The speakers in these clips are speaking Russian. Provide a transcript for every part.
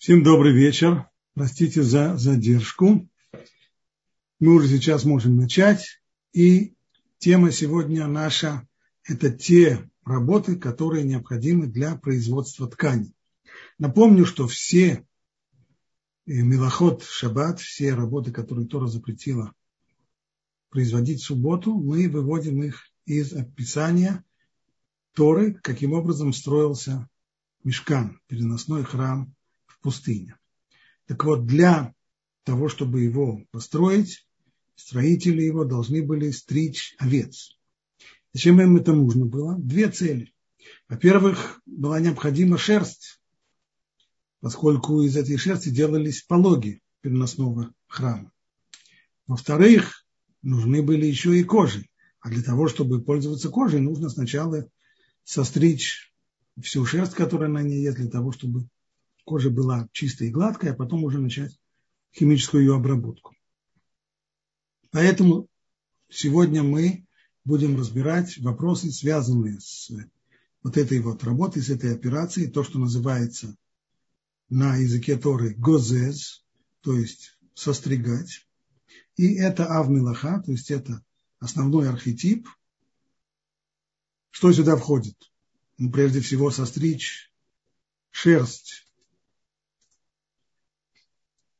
Всем добрый вечер. Простите за задержку. Мы уже сейчас можем начать. И тема сегодня наша – это те работы, которые необходимы для производства ткани. Напомню, что все э, милоход, шаббат, все работы, которые Тора запретила производить в субботу, мы выводим их из описания Торы, каким образом строился мешкан, переносной храм пустыне. Так вот, для того, чтобы его построить, строители его должны были стричь овец. Зачем им это нужно было? Две цели. Во-первых, была необходима шерсть, поскольку из этой шерсти делались пологи переносного храма. Во-вторых, нужны были еще и кожи. А для того, чтобы пользоваться кожей, нужно сначала состричь всю шерсть, которая на ней есть, для того, чтобы кожа была чистая и гладкая, а потом уже начать химическую ее обработку. Поэтому сегодня мы будем разбирать вопросы, связанные с вот этой вот работой, с этой операцией, то, что называется на языке Торы гозез, то есть состригать. И это авмилаха, то есть это основной архетип. Что сюда входит? Ну, прежде всего, состричь шерсть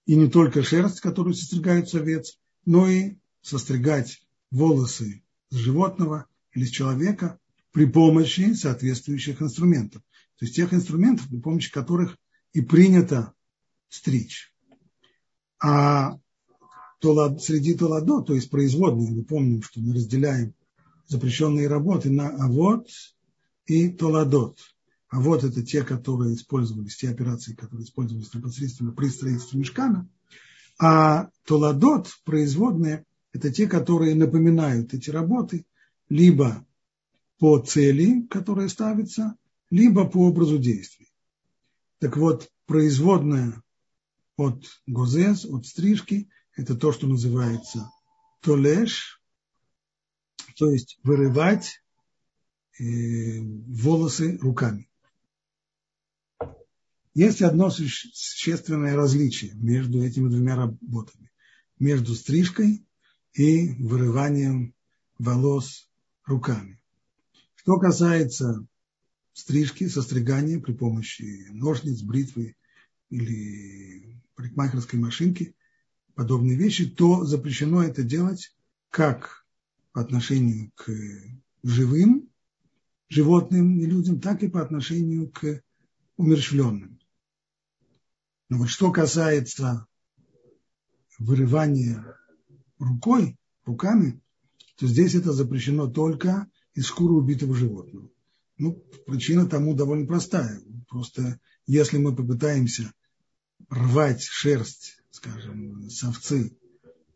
и не только шерсть, которую состригают овец, но и состригать волосы с животного или с человека при помощи соответствующих инструментов. То есть тех инструментов, при помощи которых и принято стричь. А среди толадо, то есть производные, мы помним, что мы разделяем запрещенные работы на авод и толадот. А вот это те, которые использовались, те операции, которые использовались непосредственно при строительстве мешкана. А толадот, производные, это те, которые напоминают эти работы либо по цели, которая ставится, либо по образу действий. Так вот, производная от гозес, от стрижки, это то, что называется толеш, то есть вырывать э, волосы руками. Есть одно существенное различие между этими двумя работами. Между стрижкой и вырыванием волос руками. Что касается стрижки, состригания при помощи ножниц, бритвы или парикмахерской машинки, подобные вещи, то запрещено это делать как по отношению к живым животным и людям, так и по отношению к умерщвленным. Но вот что касается вырывания рукой, руками, то здесь это запрещено только из шкуры убитого животного. Ну, причина тому довольно простая. Просто если мы попытаемся рвать шерсть, скажем, с овцы,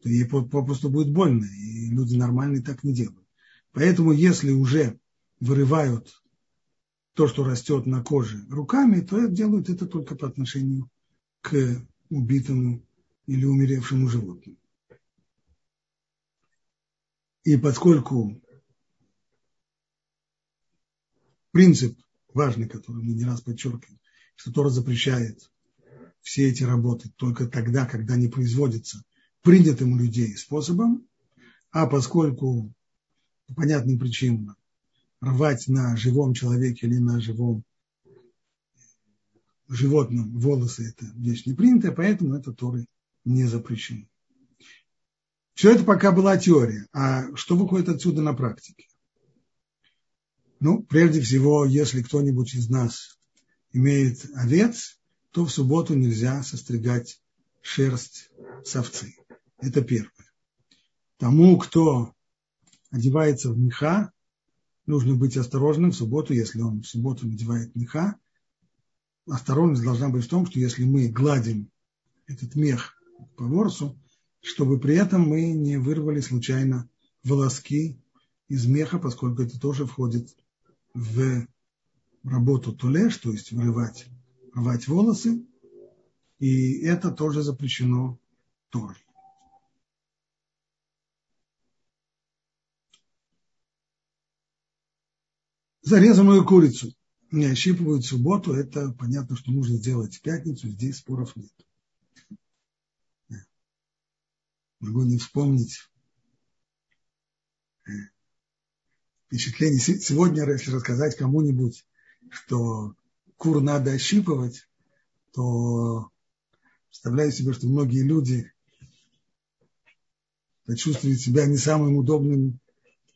то ей попросту будет больно, и люди нормальные так не делают. Поэтому если уже вырывают то, что растет на коже руками, то делают это только по отношению к убитому или умеревшему животному. И поскольку принцип важный, который мы не раз подчеркиваем, что Тора запрещает все эти работы только тогда, когда они производятся принятым у людей способом, а поскольку по понятным причинам рвать на живом человеке или на живом животным волосы – это вещь не принятая, поэтому это Торы не запрещено. Все это пока была теория. А что выходит отсюда на практике? Ну, прежде всего, если кто-нибудь из нас имеет овец, то в субботу нельзя состригать шерсть с овцы. Это первое. Тому, кто одевается в меха, нужно быть осторожным в субботу, если он в субботу надевает меха, осторожность должна быть в том, что если мы гладим этот мех по ворсу, чтобы при этом мы не вырвали случайно волоски из меха, поскольку это тоже входит в работу тулеш, то есть вырывать, рвать волосы, и это тоже запрещено Торой. Зарезанную курицу не ощипывают субботу, это понятно, что нужно сделать в пятницу, здесь споров нет. Могу не вспомнить э, впечатление. Сегодня, если рассказать кому-нибудь, что кур надо ощипывать, то представляю себе, что многие люди почувствуют себя не самым удобным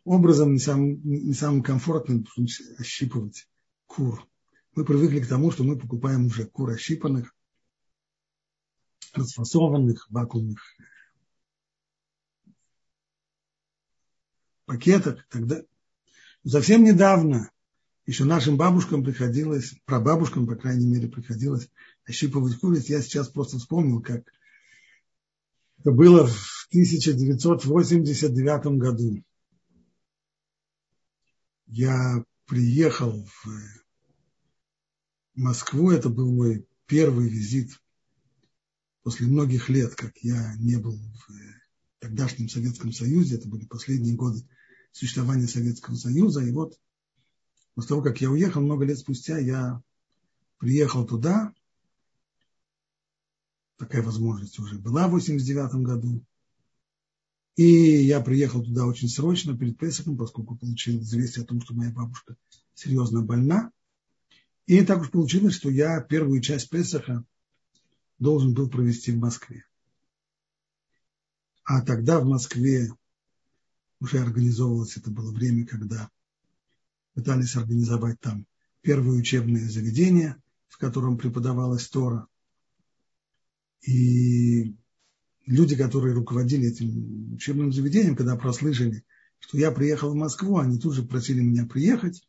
образом, не самым, не самым комфортным ощипывать кур. Мы привыкли к тому, что мы покупаем уже кур ощипанных, расфасованных, вакуумных пакетах. Тогда совсем недавно еще нашим бабушкам приходилось, прабабушкам, по крайней мере, приходилось ощипывать куриц. Я сейчас просто вспомнил, как это было в 1989 году. Я приехал в Москву, это был мой первый визит после многих лет, как я не был в тогдашнем Советском Союзе, это были последние годы существования Советского Союза, и вот После того, как я уехал, много лет спустя я приехал туда. Такая возможность уже была в 89 году. И я приехал туда очень срочно, перед Песохом, поскольку получил известие о том, что моя бабушка серьезно больна. И так уж получилось, что я первую часть Песоха должен был провести в Москве. А тогда в Москве уже организовывалось, это было время, когда пытались организовать там первое учебное заведение, в котором преподавалась Тора. И люди, которые руководили этим учебным заведением, когда прослышали, что я приехал в Москву, они тут же просили меня приехать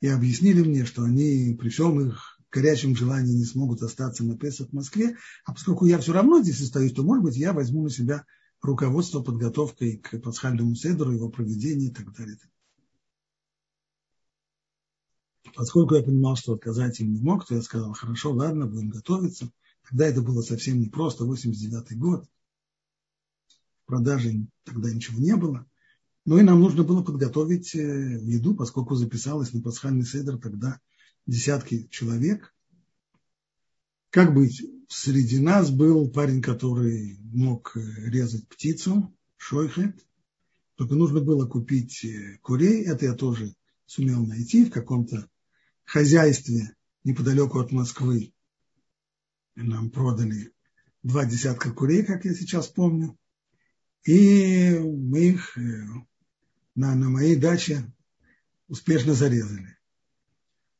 и объяснили мне, что они при всем их горячем желании не смогут остаться на Песах в Москве, а поскольку я все равно здесь остаюсь, то, может быть, я возьму на себя руководство подготовкой к пасхальному седру, его проведению и так далее. Поскольку я понимал, что отказать им не мог, то я сказал, хорошо, ладно, будем готовиться. Тогда это было совсем непросто, 89 год. В продаже тогда ничего не было. Ну и нам нужно было подготовить э, еду, поскольку записалось на пасхальный седр тогда десятки человек. Как быть? Среди нас был парень, который мог э, резать птицу, шойхет. Только нужно было купить э, курей. Это я тоже сумел найти в каком-то хозяйстве неподалеку от Москвы. Нам продали два десятка курей, как я сейчас помню. И мы их э, на, на моей даче успешно зарезали.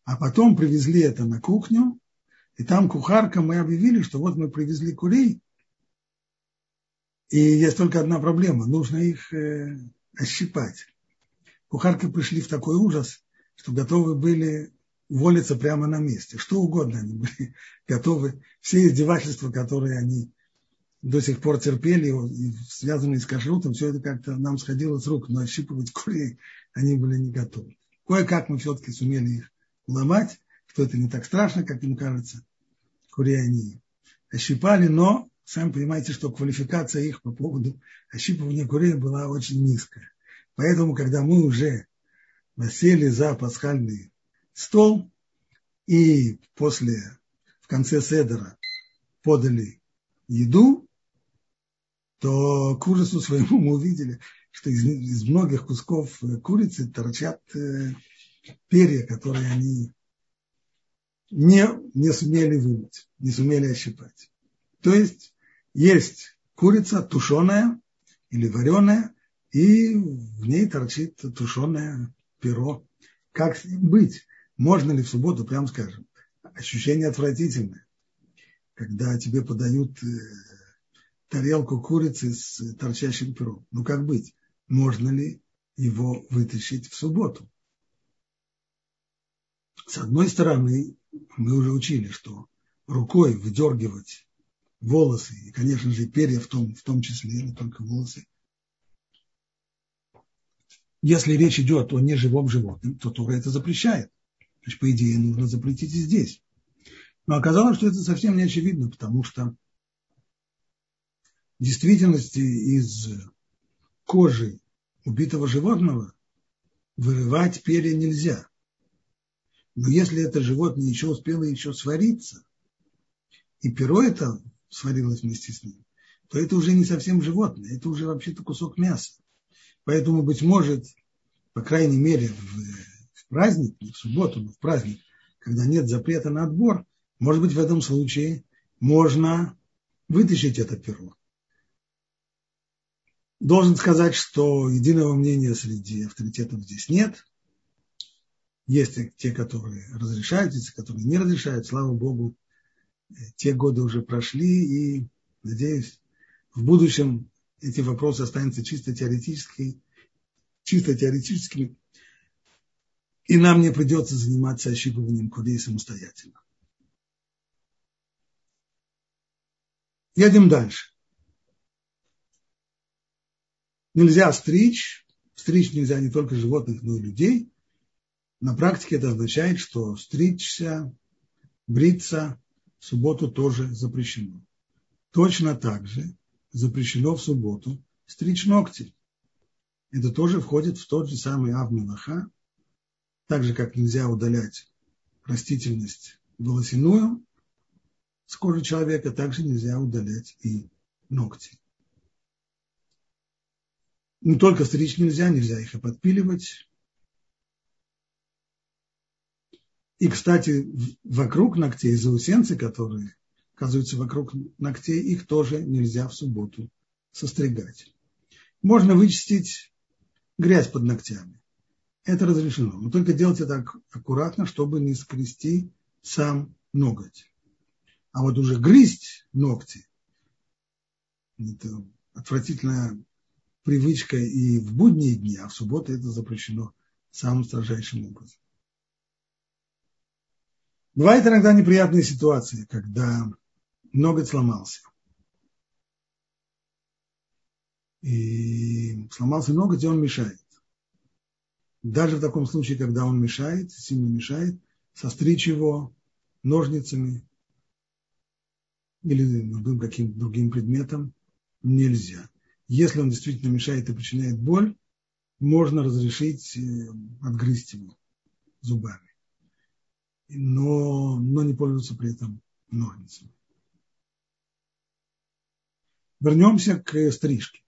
А потом привезли это на кухню, и там кухарка мы объявили, что вот мы привезли курей, и есть только одна проблема, нужно их э, ощипать. Кухарки пришли в такой ужас, что готовы были уволиться прямо на месте. Что угодно они были готовы. Все издевательства, которые они до сих пор терпели, связанные с кашрутом, все это как-то нам сходило с рук, но ощипывать курей они были не готовы. Кое-как мы все-таки сумели их ломать, что это не так страшно, как им кажется. Курей они ощипали, но сами понимаете, что квалификация их по поводу ощипывания курей была очень низкая. Поэтому, когда мы уже сели за пасхальный стол, и после, в конце седера подали еду, то к ужасу своему мы увидели, что из, из многих кусков курицы торчат э, перья, которые они не, не сумели вымыть, не сумели ощипать. То есть есть курица тушеная или вареная, и в ней торчит тушеное перо. Как с ним быть? Можно ли в субботу, прям скажем, ощущение отвратительное, когда тебе подают э, тарелку курицы с торчащим пером. Ну как быть? Можно ли его вытащить в субботу? С одной стороны, мы уже учили, что рукой выдергивать волосы, и, конечно же, перья в том, в том числе, не только волосы, если речь идет о неживом животном, то Тура это запрещает. Значит, по идее, нужно запретить и здесь. Но оказалось, что это совсем не очевидно, потому что в действительности из кожи убитого животного вырывать перья нельзя. Но если это животное еще успело еще свариться, и перо это сварилось вместе с ним, то это уже не совсем животное, это уже вообще-то кусок мяса. Поэтому, быть может, по крайней мере, в, в праздник, не в субботу, но в праздник, когда нет запрета на отбор, может быть, в этом случае можно вытащить это перо. Должен сказать, что единого мнения среди авторитетов здесь нет. Есть те, которые разрешают, есть, которые не разрешают. Слава Богу, те годы уже прошли, и, надеюсь, в будущем эти вопросы останутся чисто теоретическими, чисто теоретическими, и нам не придется заниматься ощипыванием курей самостоятельно. Едем дальше. Нельзя стричь. Стричь нельзя не только животных, но и людей. На практике это означает, что стричься, бриться в субботу тоже запрещено. Точно так же запрещено в субботу стричь ногти. Это тоже входит в тот же самый Авмелаха, так же, как нельзя удалять растительность волосяную с кожи человека, также нельзя удалять и ногти. Не только стричь нельзя, нельзя их и подпиливать. И, кстати, вокруг ногтей заусенцы, которые оказываются вокруг ногтей, их тоже нельзя в субботу состригать. Можно вычистить грязь под ногтями. Это разрешено. Но только делайте так аккуратно, чтобы не скрести сам ноготь. А вот уже грызть ногти – это отвратительная привычка и в будние дни, а в субботу это запрещено самым строжайшим образом. Бывает иногда неприятные ситуации, когда ноготь сломался. И сломался ноготь, и он мешает. Даже в таком случае, когда он мешает, сильно мешает, состричь его ножницами или любым каким другим предметом нельзя. Если он действительно мешает и причиняет боль, можно разрешить э, отгрызть его зубами. Но, но не пользоваться при этом ножницами. Вернемся к стрижке.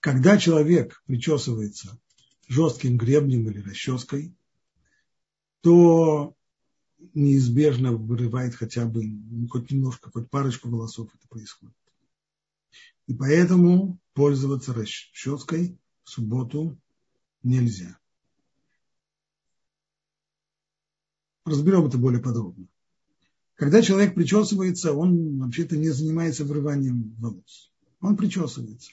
Когда человек причесывается жестким гребнем или расческой, то неизбежно вырывает хотя бы хоть немножко, хоть парочку волосов это происходит. И поэтому пользоваться расческой в субботу нельзя. Разберем это более подробно. Когда человек причесывается, он вообще-то не занимается вырыванием волос. Он причесывается.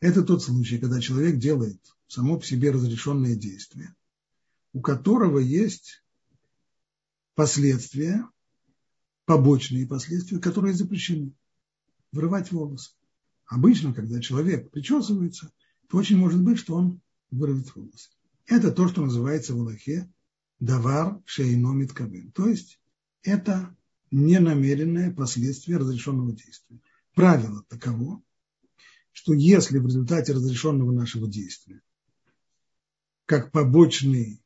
Это тот случай, когда человек делает само по себе разрешенное действие, у которого есть последствия, побочные последствия, которые запрещены. Вырывать волосы. Обычно, когда человек причесывается, то очень может быть, что он вырвет волосы. Это то, что называется в Аллахе давар шейномит кабель. То есть это ненамеренное последствие разрешенного действия. Правило таково, что если в результате разрешенного нашего действия, как побочный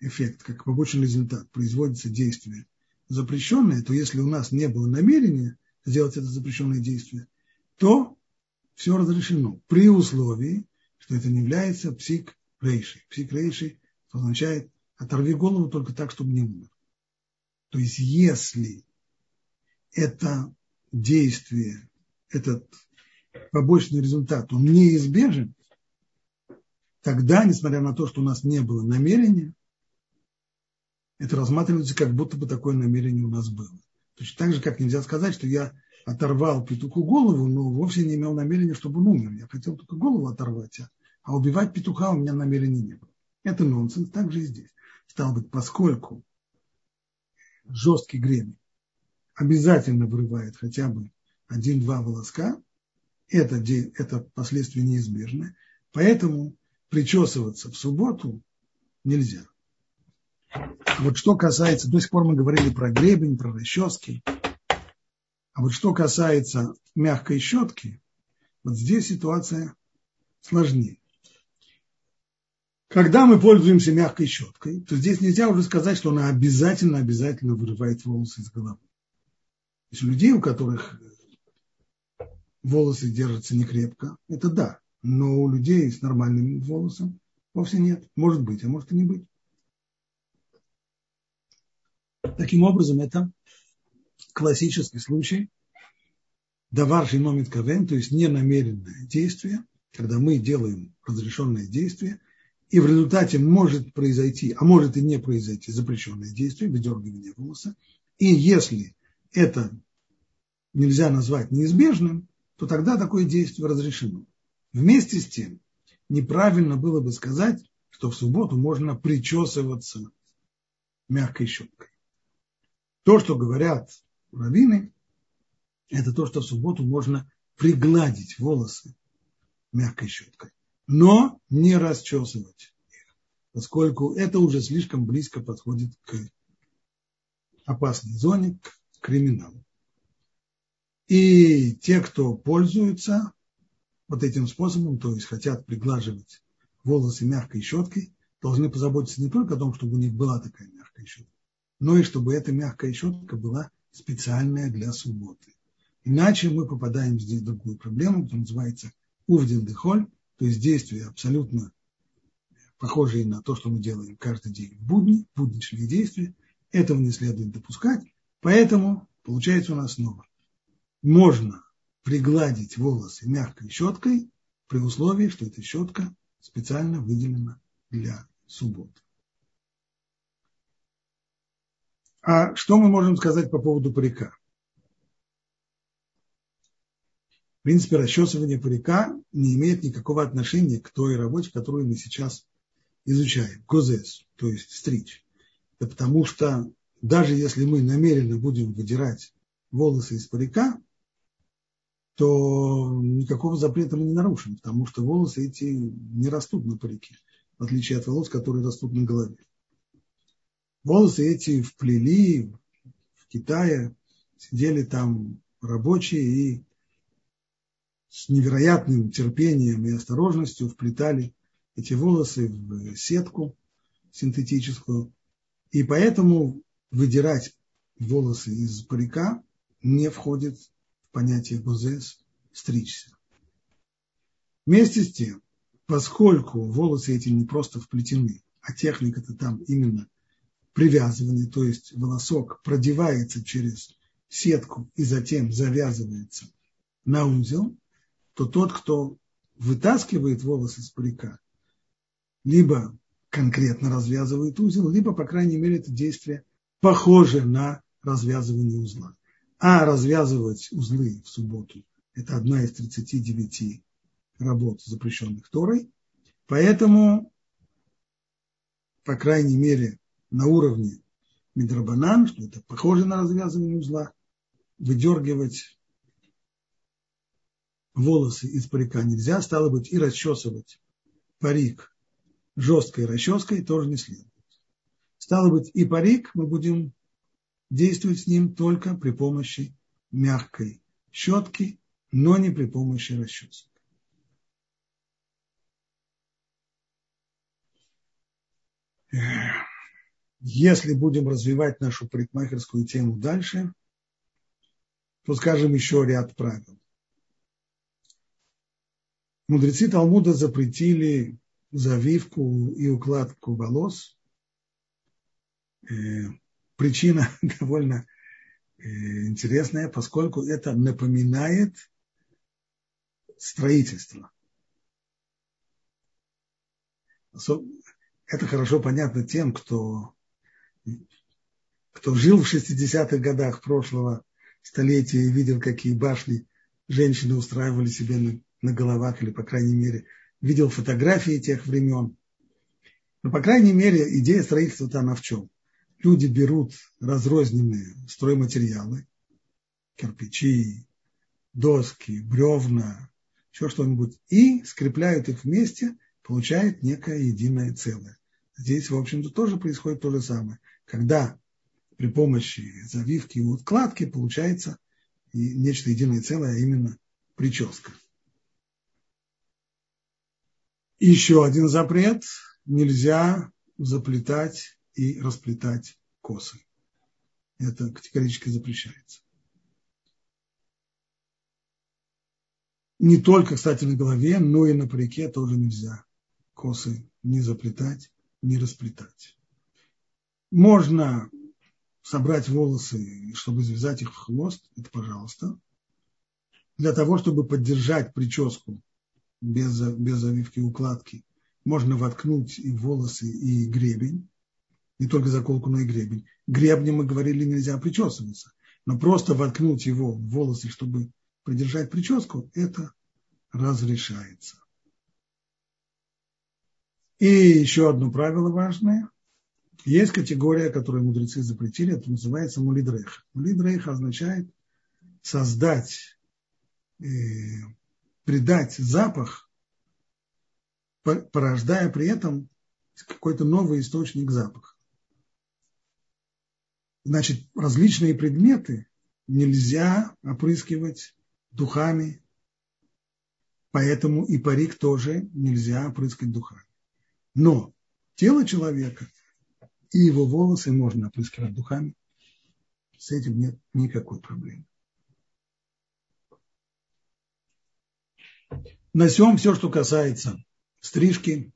эффект, как побочный результат производится действие запрещенное, то если у нас не было намерения сделать это запрещенное действие, то все разрешено при условии, что это не является псик-рейшей. Псик-рейшей означает оторви голову только так, чтобы не умер. То есть если это действие, этот побочный результат, он неизбежен, тогда, несмотря на то, что у нас не было намерения, это рассматривается, как будто бы такое намерение у нас было. Точно так же, как нельзя сказать, что я оторвал петуху голову, но вовсе не имел намерения, чтобы он умер. Я хотел только голову оторвать, а, а убивать петуха у меня намерения не было. Это нонсенс, так же и здесь. Стало быть, поскольку жесткий гребень обязательно вырывает хотя бы один-два волоска, это, это последствия неизбежны. Поэтому причесываться в субботу нельзя. Вот что касается, до сих пор мы говорили про гребень, про расчески. А вот что касается мягкой щетки, вот здесь ситуация сложнее. Когда мы пользуемся мягкой щеткой, то здесь нельзя уже сказать, что она обязательно-обязательно вырывает волосы из головы. То есть людей, у которых волосы держатся не крепко, это да. Но у людей с нормальным волосом вовсе нет. Может быть, а может и не быть. Таким образом, это классический случай даварший номит кавен, то есть ненамеренное действие, когда мы делаем разрешенное действие, и в результате может произойти, а может и не произойти запрещенное действие, выдергивание волоса. И если это нельзя назвать неизбежным, то тогда такое действие разрешено. Вместе с тем, неправильно было бы сказать, что в субботу можно причесываться мягкой щеткой. То, что говорят раввины, это то, что в субботу можно пригладить волосы мягкой щеткой, но не расчесывать их, поскольку это уже слишком близко подходит к опасной зоне, к криминалу. И те, кто пользуются вот этим способом, то есть хотят приглаживать волосы мягкой щеткой, должны позаботиться не только о том, чтобы у них была такая мягкая щетка, но и чтобы эта мягкая щетка была специальная для субботы. Иначе мы попадаем здесь в другую проблему, которая называется увден дехоль, то есть действия абсолютно похожие на то, что мы делаем каждый день в будни, будничные действия. Этого не следует допускать. Поэтому получается у нас снова. Можно пригладить волосы мягкой щеткой при условии, что эта щетка специально выделена для субботы. А что мы можем сказать по поводу парика? В принципе, расчесывание парика не имеет никакого отношения к той работе, которую мы сейчас изучаем, козес, то есть стричь. Это потому что даже если мы намеренно будем выдирать волосы из парика, то никакого запрета мы не нарушим, потому что волосы эти не растут на парике, в отличие от волос, которые растут на голове. Волосы эти вплели в Китае, сидели там рабочие и с невероятным терпением и осторожностью вплетали эти волосы в сетку синтетическую. И поэтому выдирать волосы из парика не входит в понятие гузес стричься. Вместе с тем, поскольку волосы эти не просто вплетены, а техника-то там именно привязывание, то есть волосок продевается через сетку и затем завязывается на узел, то тот, кто вытаскивает волосы из парика, либо конкретно развязывает узел, либо, по крайней мере, это действие похоже на развязывание узла. А развязывать узлы в субботу – это одна из 39 работ, запрещенных Торой. Поэтому, по крайней мере, на уровне Мидрабанан, что это похоже на развязывание узла, выдергивать волосы из парика нельзя, стало быть, и расчесывать парик жесткой расческой тоже не следует. Стало быть, и парик мы будем действовать с ним только при помощи мягкой щетки, но не при помощи расчесок. Если будем развивать нашу парикмахерскую тему дальше, то скажем еще ряд правил. Мудрецы Талмуда запретили завивку и укладку волос. Э, причина довольно э, интересная, поскольку это напоминает строительство. Это хорошо понятно тем, кто, кто жил в 60-х годах прошлого столетия и видел, какие башни женщины устраивали себе на на головах, или, по крайней мере, видел фотографии тех времен. Но, по крайней мере, идея строительства-то она в чем? Люди берут разрозненные стройматериалы, кирпичи, доски, бревна, еще что-нибудь, и скрепляют их вместе, получают некое единое целое. Здесь, в общем-то, тоже происходит то же самое. Когда при помощи завивки и укладки получается нечто единое целое, а именно прическа еще один запрет. нельзя заплетать и расплетать косы. Это категорически запрещается. Не только, кстати, на голове, но и на парике тоже нельзя косы не заплетать, не расплетать. Можно собрать волосы, чтобы завязать их в хвост, это пожалуйста. Для того, чтобы поддержать прическу без, без завивки укладки, можно воткнуть и волосы, и гребень. Не только заколку, но и гребень. Гребнем мы говорили, нельзя причесываться. Но просто воткнуть его в волосы, чтобы придержать прическу, это разрешается. И еще одно правило важное. Есть категория, которую мудрецы запретили, это называется мулидрейх. Мулидрейх означает создать, э, придать запах, порождая при этом какой-то новый источник запаха. Значит, различные предметы нельзя опрыскивать духами, поэтому и парик тоже нельзя опрыскать духами. Но тело человека и его волосы можно опрыскивать духами. С этим нет никакой проблемы. На всем все, что касается стрижки,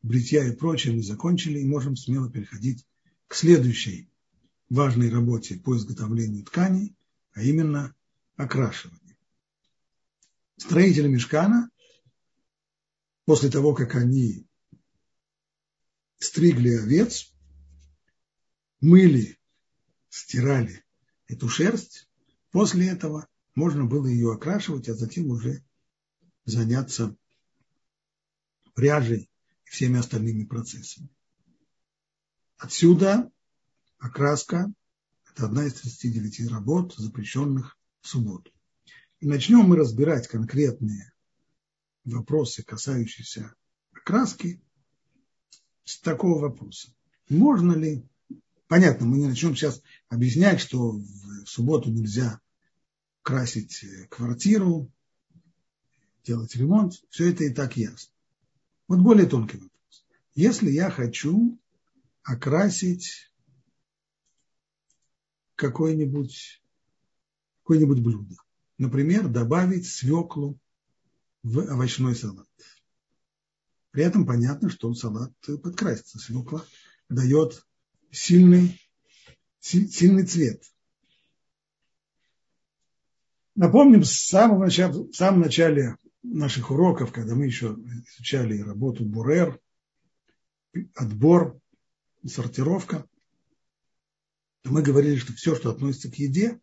бритья и прочее, мы закончили и можем смело переходить к следующей важной работе по изготовлению тканей, а именно окрашивание. Строители мешкана, после того, как они стригли овец, мыли, стирали эту шерсть. После этого можно было ее окрашивать, а затем уже заняться пряжей и всеми остальными процессами. Отсюда окраска – это одна из 39 работ, запрещенных в субботу. И начнем мы разбирать конкретные вопросы, касающиеся окраски, с такого вопроса. Можно ли, понятно, мы не начнем сейчас объяснять, что в субботу нельзя красить э, квартиру, делать ремонт, все это и так ясно. Вот более тонкий вопрос. Если я хочу окрасить какое-нибудь какое-нибудь блюдо, например, добавить свеклу в овощной салат. При этом понятно, что салат подкрасится. Свекла дает сильный, сильный цвет. Напомним, с самого начала, в самом начале наших уроков, когда мы еще изучали работу Бурер, отбор, сортировка, мы говорили, что все, что относится к еде,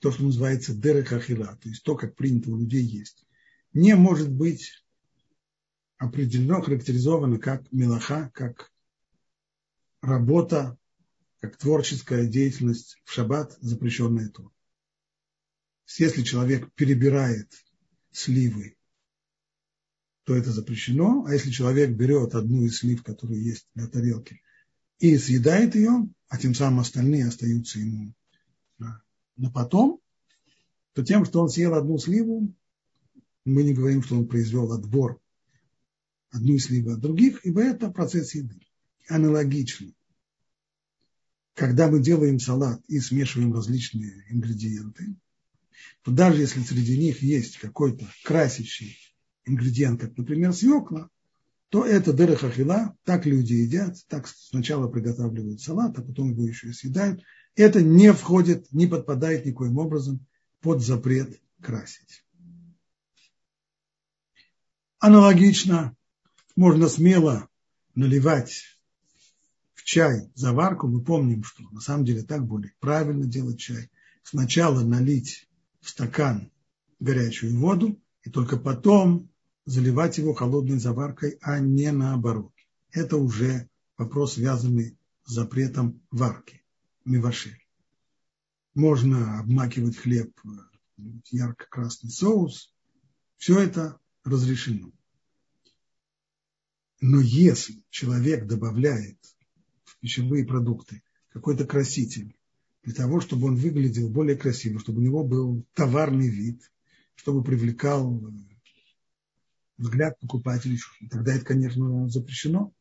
то, что называется дерехахила, то есть то, как принято у людей есть, не может быть определено, характеризовано как мелаха, как работа, как творческая деятельность в шаббат, запрещенная то. Если человек перебирает сливы, то это запрещено, а если человек берет одну из слив, которая есть на тарелке, и съедает ее, а тем самым остальные остаются ему на потом, то тем, что он съел одну сливу, мы не говорим, что он произвел отбор одну сливу от других, ибо это процесс еды. Аналогично. Когда мы делаем салат и смешиваем различные ингредиенты, то даже если среди них есть какой-то красящий ингредиент, как, например, свекла, то это дерехахила, так люди едят, так сначала приготавливают салат, а потом его еще и съедают. Это не входит, не подпадает никоим образом под запрет красить. Аналогично можно смело наливать в чай заварку. Мы помним, что на самом деле так более правильно делать чай. Сначала налить в стакан горячую воду, и только потом заливать его холодной заваркой, а не наоборот. Это уже вопрос, связанный с запретом варки, мивашель. Можно обмакивать хлеб в ярко-красный соус. Все это разрешено. Но если человек добавляет в пищевые продукты какой-то краситель для того, чтобы он выглядел более красиво, чтобы у него был товарный вид, чтобы привлекал взгляд покупателей. Тогда это, конечно, запрещено.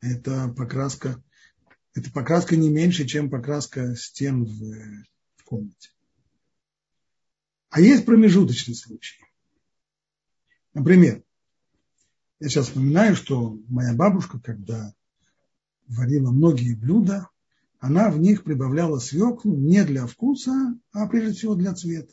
Это покраска, это покраска не меньше, чем покраска стен в, в комнате. А есть промежуточный случай. Например, я сейчас вспоминаю, что моя бабушка, когда варила многие блюда, она в них прибавляла свеклу не для вкуса, а прежде всего для цвета.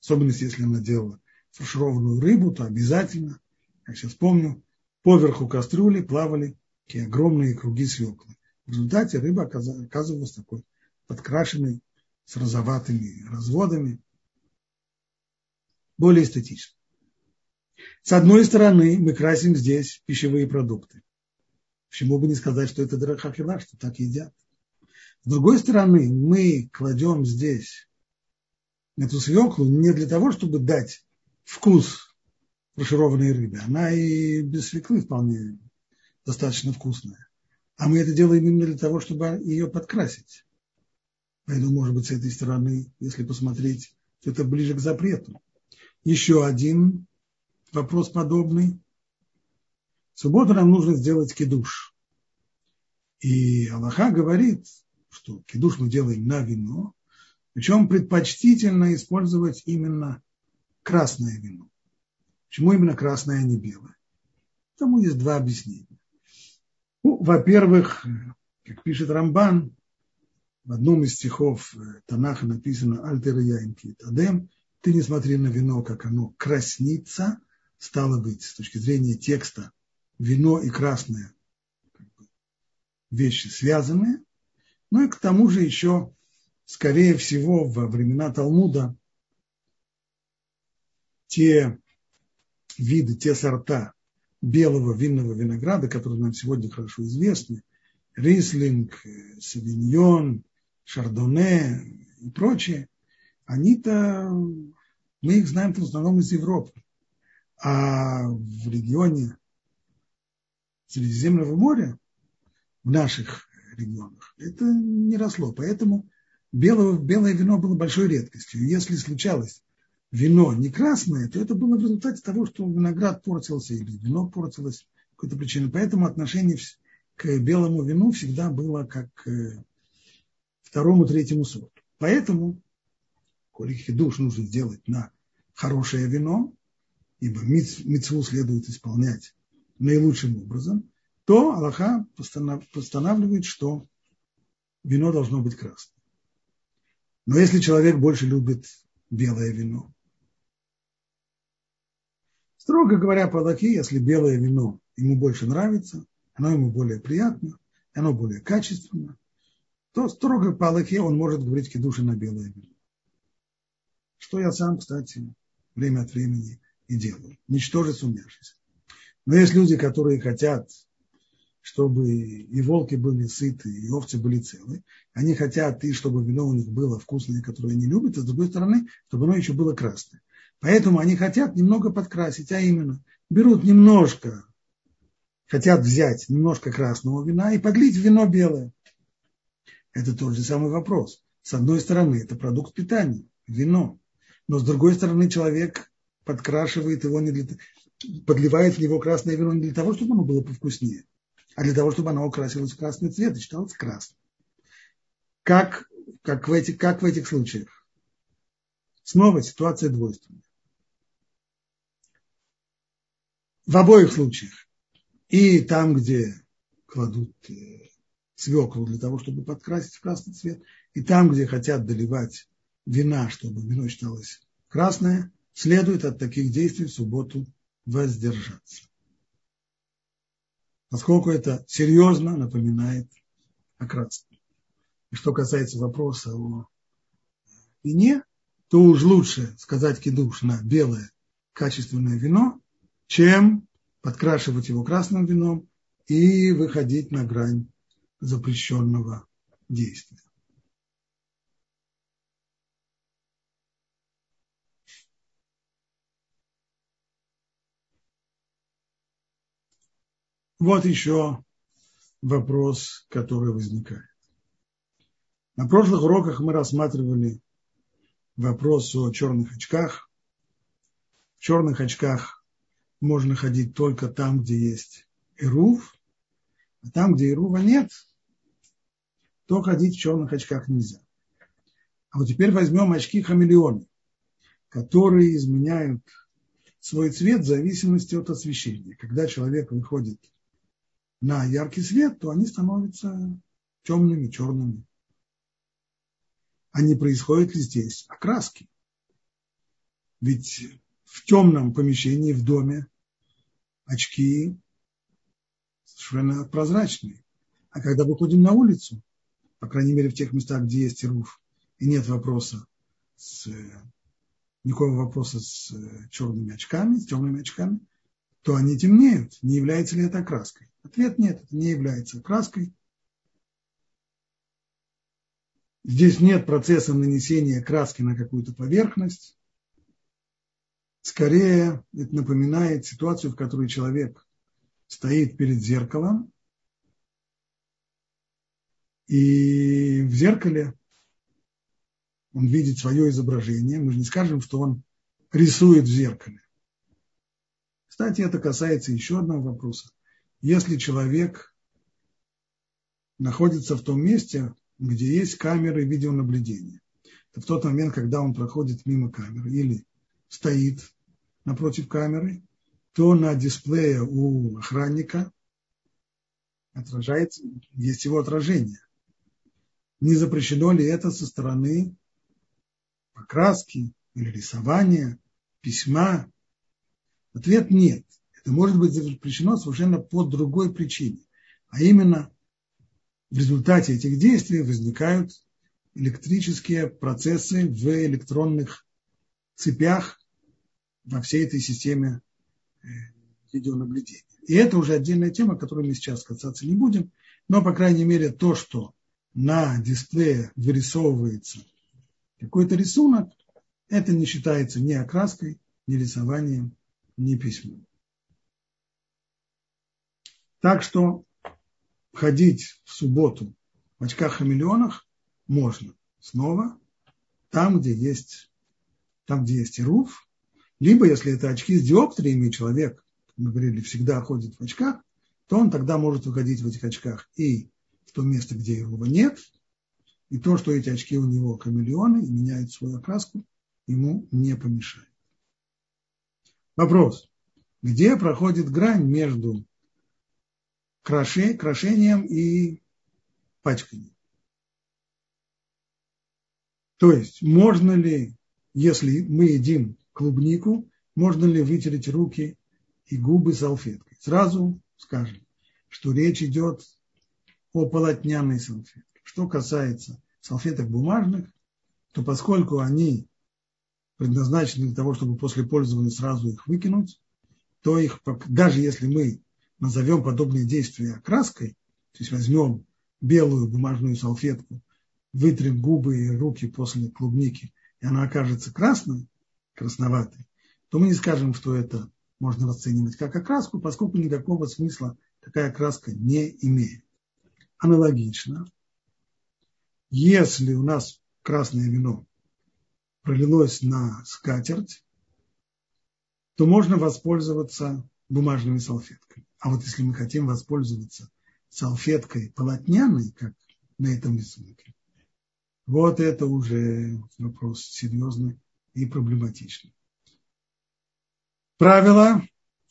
Особенно если она делала фаршированную рыбу, то обязательно, я сейчас помню, поверху кастрюли плавали такие огромные круги свеклы. В результате рыба оказывалась такой подкрашенной с розоватыми разводами, более эстетично. С одной стороны, мы красим здесь пищевые продукты. Почему бы не сказать, что это драхахила, что так едят? С другой стороны, мы кладем здесь эту свеклу не для того, чтобы дать вкус фаршированной рыбы. Она и без свеклы вполне достаточно вкусная. А мы это делаем именно для того, чтобы ее подкрасить. Поэтому, может быть, с этой стороны, если посмотреть, то это ближе к запрету. Еще один вопрос подобный. В субботу нам нужно сделать кидуш. И Аллаха говорит, что кидуш мы делаем на вино, причем предпочтительно использовать именно красное вино. Почему именно красное, а не белое? Тому есть два объяснения. Ну, во-первых, как пишет Рамбан, в одном из стихов Танаха написано «Альтер яинки тадем» ты не смотри на вино, как оно краснится, стало быть, с точки зрения текста, вино и красное вещи связаны, ну и к тому же еще, скорее всего, во времена Талмуда те виды, те сорта белого винного винограда, которые нам сегодня хорошо известны, рислинг, савиньон, шардоне и прочее, они-то, мы их знаем в основном из Европы. А в регионе Средиземного моря, в наших регионах, это не росло. Поэтому белое, белое вино было большой редкостью. Если случалось вино не красное, то это было в результате того, что виноград портился или вино портилось по какой-то причине. Поэтому отношение к белому вину всегда было как к второму, третьему сорту. Поэтому, коли хидуш нужно сделать на хорошее вино, ибо митцву следует исполнять наилучшим образом, то Аллаха постанавливает, что вино должно быть красным. Но если человек больше любит белое вино, строго говоря по Аллахе, если белое вино ему больше нравится, оно ему более приятно, оно более качественно, то строго по Аллахе он может говорить кедуши на белое вино. Что я сам, кстати, время от времени и делают. Ничтожить сумняшись. Но есть люди, которые хотят, чтобы и волки были сыты, и овцы были целы. Они хотят, и чтобы вино у них было вкусное, которое они любят, а с другой стороны, чтобы оно еще было красное. Поэтому они хотят немного подкрасить, а именно берут немножко, хотят взять немножко красного вина и подлить вино белое. Это тот же самый вопрос. С одной стороны, это продукт питания, вино. Но с другой стороны, человек подкрашивает его, не для, подливает в него красное вино не для того, чтобы оно было повкуснее, а для того, чтобы оно окрасилось в красный цвет и считалось красным. Как, как, в этих, как в этих случаях? Снова ситуация двойственная. В обоих случаях. И там, где кладут э, свеклу для того, чтобы подкрасить в красный цвет, и там, где хотят доливать вина, чтобы вино считалось красное, следует от таких действий в субботу воздержаться. Поскольку это серьезно напоминает о кратстве. И что касается вопроса о вине, то уж лучше сказать кидуш на белое качественное вино, чем подкрашивать его красным вином и выходить на грань запрещенного действия. Вот еще вопрос, который возникает. На прошлых уроках мы рассматривали вопрос о черных очках. В черных очках можно ходить только там, где есть Ирув, а там, где Ирува нет, то ходить в черных очках нельзя. А вот теперь возьмем очки хамелеоны, которые изменяют свой цвет в зависимости от освещения. Когда человек выходит на яркий свет, то они становятся темными, черными. А не происходит ли здесь окраски? Ведь в темном помещении, в доме, очки совершенно прозрачные. А когда выходим на улицу, по крайней мере в тех местах, где есть руф, и нет вопроса с, никакого вопроса с черными очками, с темными очками, то они темнеют. Не является ли это окраской? Ответ нет, это не является окраской. Здесь нет процесса нанесения краски на какую-то поверхность. Скорее, это напоминает ситуацию, в которой человек стоит перед зеркалом, и в зеркале он видит свое изображение. Мы же не скажем, что он рисует в зеркале. Кстати, это касается еще одного вопроса. Если человек находится в том месте, где есть камеры видеонаблюдения, то в тот момент, когда он проходит мимо камеры или стоит напротив камеры, то на дисплее у охранника отражается, есть его отражение. Не запрещено ли это со стороны покраски или рисования, письма? Ответ нет. Это может быть запрещено совершенно по другой причине. А именно в результате этих действий возникают электрические процессы в электронных цепях во всей этой системе э, видеонаблюдения. И это уже отдельная тема, которой мы сейчас касаться не будем, но, по крайней мере, то, что на дисплее вырисовывается какой-то рисунок, это не считается ни окраской, ни рисованием, ни письмом. Так что ходить в субботу в очках-хамелеонах можно снова там, где есть, там, где есть ируф, либо если это очки с диоптриями, человек, мы говорили, всегда ходит в очках, то он тогда может выходить в этих очках и в то место, где его нет, и то, что эти очки у него хамелеоны и меняют свою окраску, ему не помешает. Вопрос. Где проходит грань между крошением и пачканием? То есть, можно ли, если мы едим клубнику, можно ли вытереть руки и губы салфеткой? Сразу скажем, что речь идет о полотняной салфетке. Что касается салфеток бумажных, то поскольку они предназначены для того, чтобы после пользования сразу их выкинуть, то их, даже если мы назовем подобные действия краской, то есть возьмем белую бумажную салфетку, вытрем губы и руки после клубники, и она окажется красной, красноватой, то мы не скажем, что это можно расценивать как окраску, поскольку никакого смысла такая краска не имеет. Аналогично, если у нас красное вино пролилось на скатерть, то можно воспользоваться бумажными салфетками. А вот если мы хотим воспользоваться салфеткой полотняной, как на этом рисунке, вот это уже вопрос серьезный и проблематичный. Правило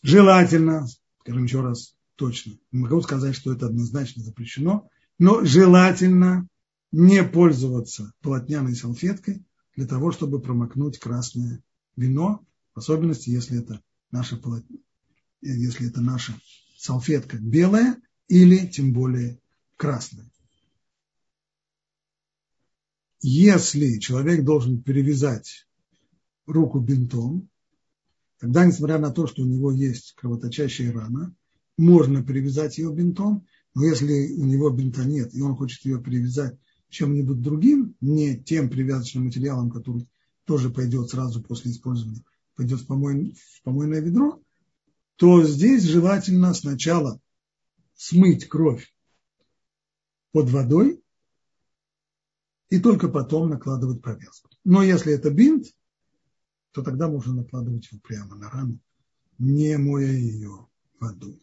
желательно, скажем еще раз точно, не могу сказать, что это однозначно запрещено, но желательно не пользоваться полотняной салфеткой для того, чтобы промокнуть красное вино, в особенности, если это наша, полотня, если это наша салфетка белая или тем более красная. Если человек должен перевязать руку бинтом, тогда, несмотря на то, что у него есть кровоточащая рана, можно перевязать ее бинтом, но если у него бинта нет, и он хочет ее перевязать чем-нибудь другим, не тем привязочным материалом, который тоже пойдет сразу после использования, пойдет в, помой, в помойное ведро, то здесь желательно сначала смыть кровь под водой, и только потом накладывать повязку. Но если это бинт, то тогда можно накладывать его прямо на рану не моя ее водой.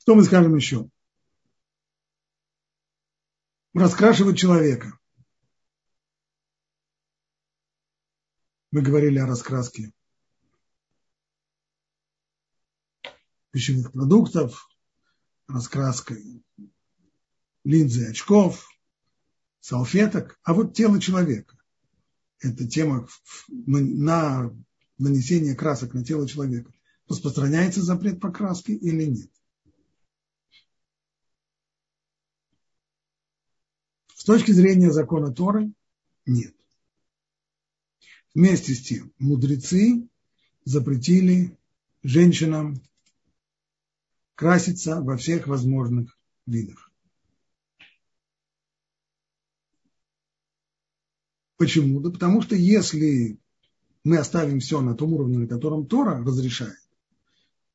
Что мы скажем еще? Раскрашивать человека. Мы говорили о раскраске пищевых продуктов, раскраской линзы очков, салфеток, а вот тело человека. Это тема на нанесение красок на тело человека. Распространяется запрет по краске или нет? С точки зрения закона Торы – нет. Вместе с тем, мудрецы запретили женщинам краситься во всех возможных видах. Почему? Да потому что если мы оставим все на том уровне, на котором Тора разрешает,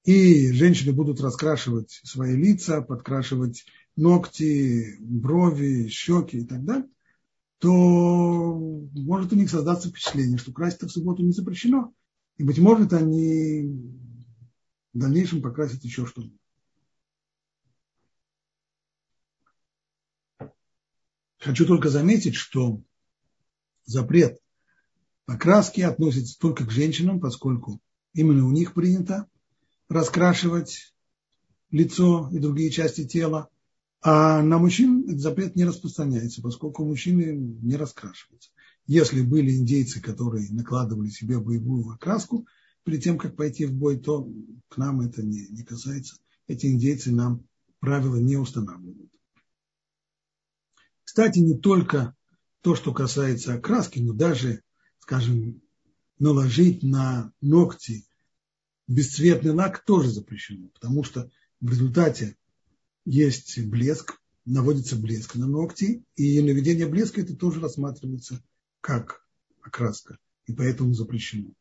и женщины будут раскрашивать свои лица, подкрашивать ногти, брови, щеки и так далее, то может у них создаться впечатление, что краситься в субботу не запрещено. И, быть может, они в дальнейшем покрасят еще что-нибудь. Хочу только заметить, что запрет покраски относится только к женщинам, поскольку именно у них принято раскрашивать лицо и другие части тела, а на мужчин этот запрет не распространяется, поскольку мужчины не раскрашиваются. Если были индейцы, которые накладывали себе боевую окраску перед тем, как пойти в бой, то к нам это не, не касается. Эти индейцы нам правила не устанавливают. Кстати, не только то, что касается окраски, но даже, скажем, наложить на ногти бесцветный лак тоже запрещено, потому что в результате есть блеск, наводится блеск на ногти, и наведение блеска это тоже рассматривается как окраска, и поэтому запрещено.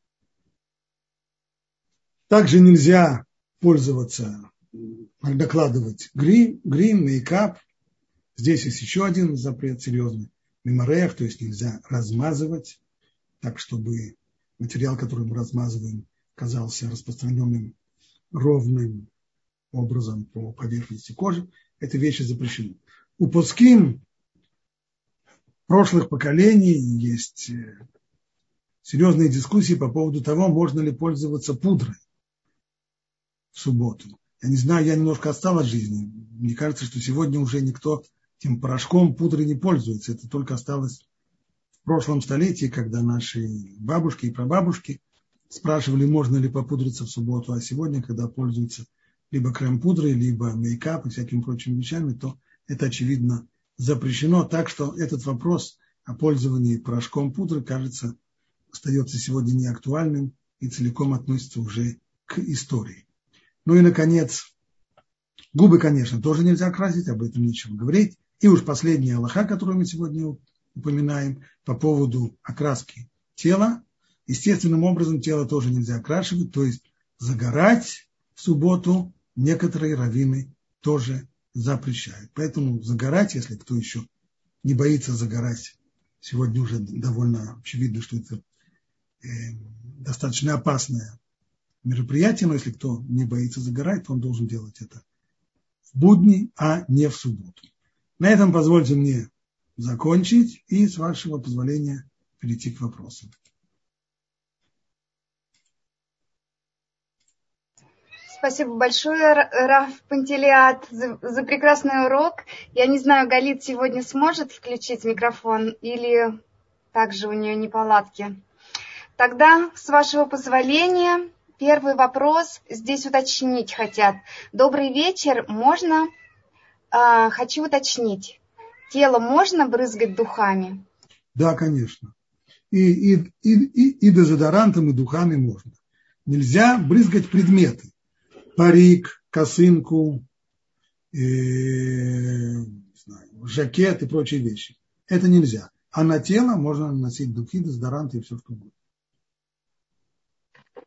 Также нельзя пользоваться, докладывать грим, грим, мейкап, Здесь есть еще один запрет серьезный. Меморех, то есть нельзя размазывать, так чтобы материал, который мы размазываем, казался распространенным ровным образом по поверхности кожи. Эти вещи запрещены. У Пускин прошлых поколений есть э, серьезные дискуссии по поводу того, можно ли пользоваться пудрой в субботу. Я не знаю, я немножко отстал от жизни. Мне кажется, что сегодня уже никто этим порошком пудры не пользуются. Это только осталось в прошлом столетии, когда наши бабушки и прабабушки спрашивали, можно ли попудриться в субботу, а сегодня, когда пользуются либо крем-пудрой, либо мейкап и всякими прочими вещами, то это, очевидно, запрещено. Так что этот вопрос о пользовании порошком пудры, кажется, остается сегодня неактуальным и целиком относится уже к истории. Ну и, наконец, губы, конечно, тоже нельзя красить, об этом нечего говорить. И уж последняя Аллаха, которую мы сегодня упоминаем по поводу окраски тела. Естественным образом тело тоже нельзя окрашивать, то есть загорать в субботу некоторые раввины тоже запрещают. Поэтому загорать, если кто еще не боится загорать, сегодня уже довольно очевидно, что это э, достаточно опасное мероприятие, но если кто не боится загорать, то он должен делать это в будни, а не в субботу. На этом позвольте мне закончить и, с вашего позволения, перейти к вопросам. Спасибо большое, Раф Пантелеат, за, за прекрасный урок. Я не знаю, Галит сегодня сможет включить микрофон или также у нее неполадки. Тогда, с вашего позволения, первый вопрос здесь уточнить хотят. Добрый вечер, можно а, хочу уточнить. Тело можно брызгать духами? Да, конечно. И, и, и, и, и дезодорантом, и духами можно. Нельзя брызгать предметы. Парик, косынку, э, знаю, жакет и прочие вещи. Это нельзя. А на тело можно наносить духи, дезодоранты и все что угодно.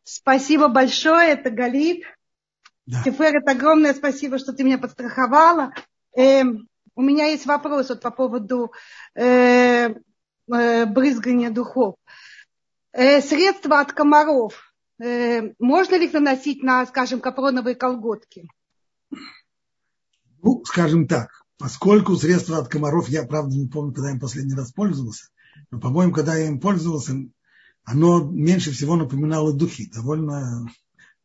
Спасибо большое, это Галит. Да. Тиферет, огромное спасибо, что ты меня подстраховала. Э, у меня есть вопрос вот по поводу э, э, брызгания духов. Э, средства от комаров. Э, можно ли их наносить на, скажем, капроновые колготки? Ну, скажем так, поскольку средства от комаров, я, правда, не помню, когда я им последний раз пользовался, но, по-моему, когда я им пользовался, оно меньше всего напоминало духи, довольно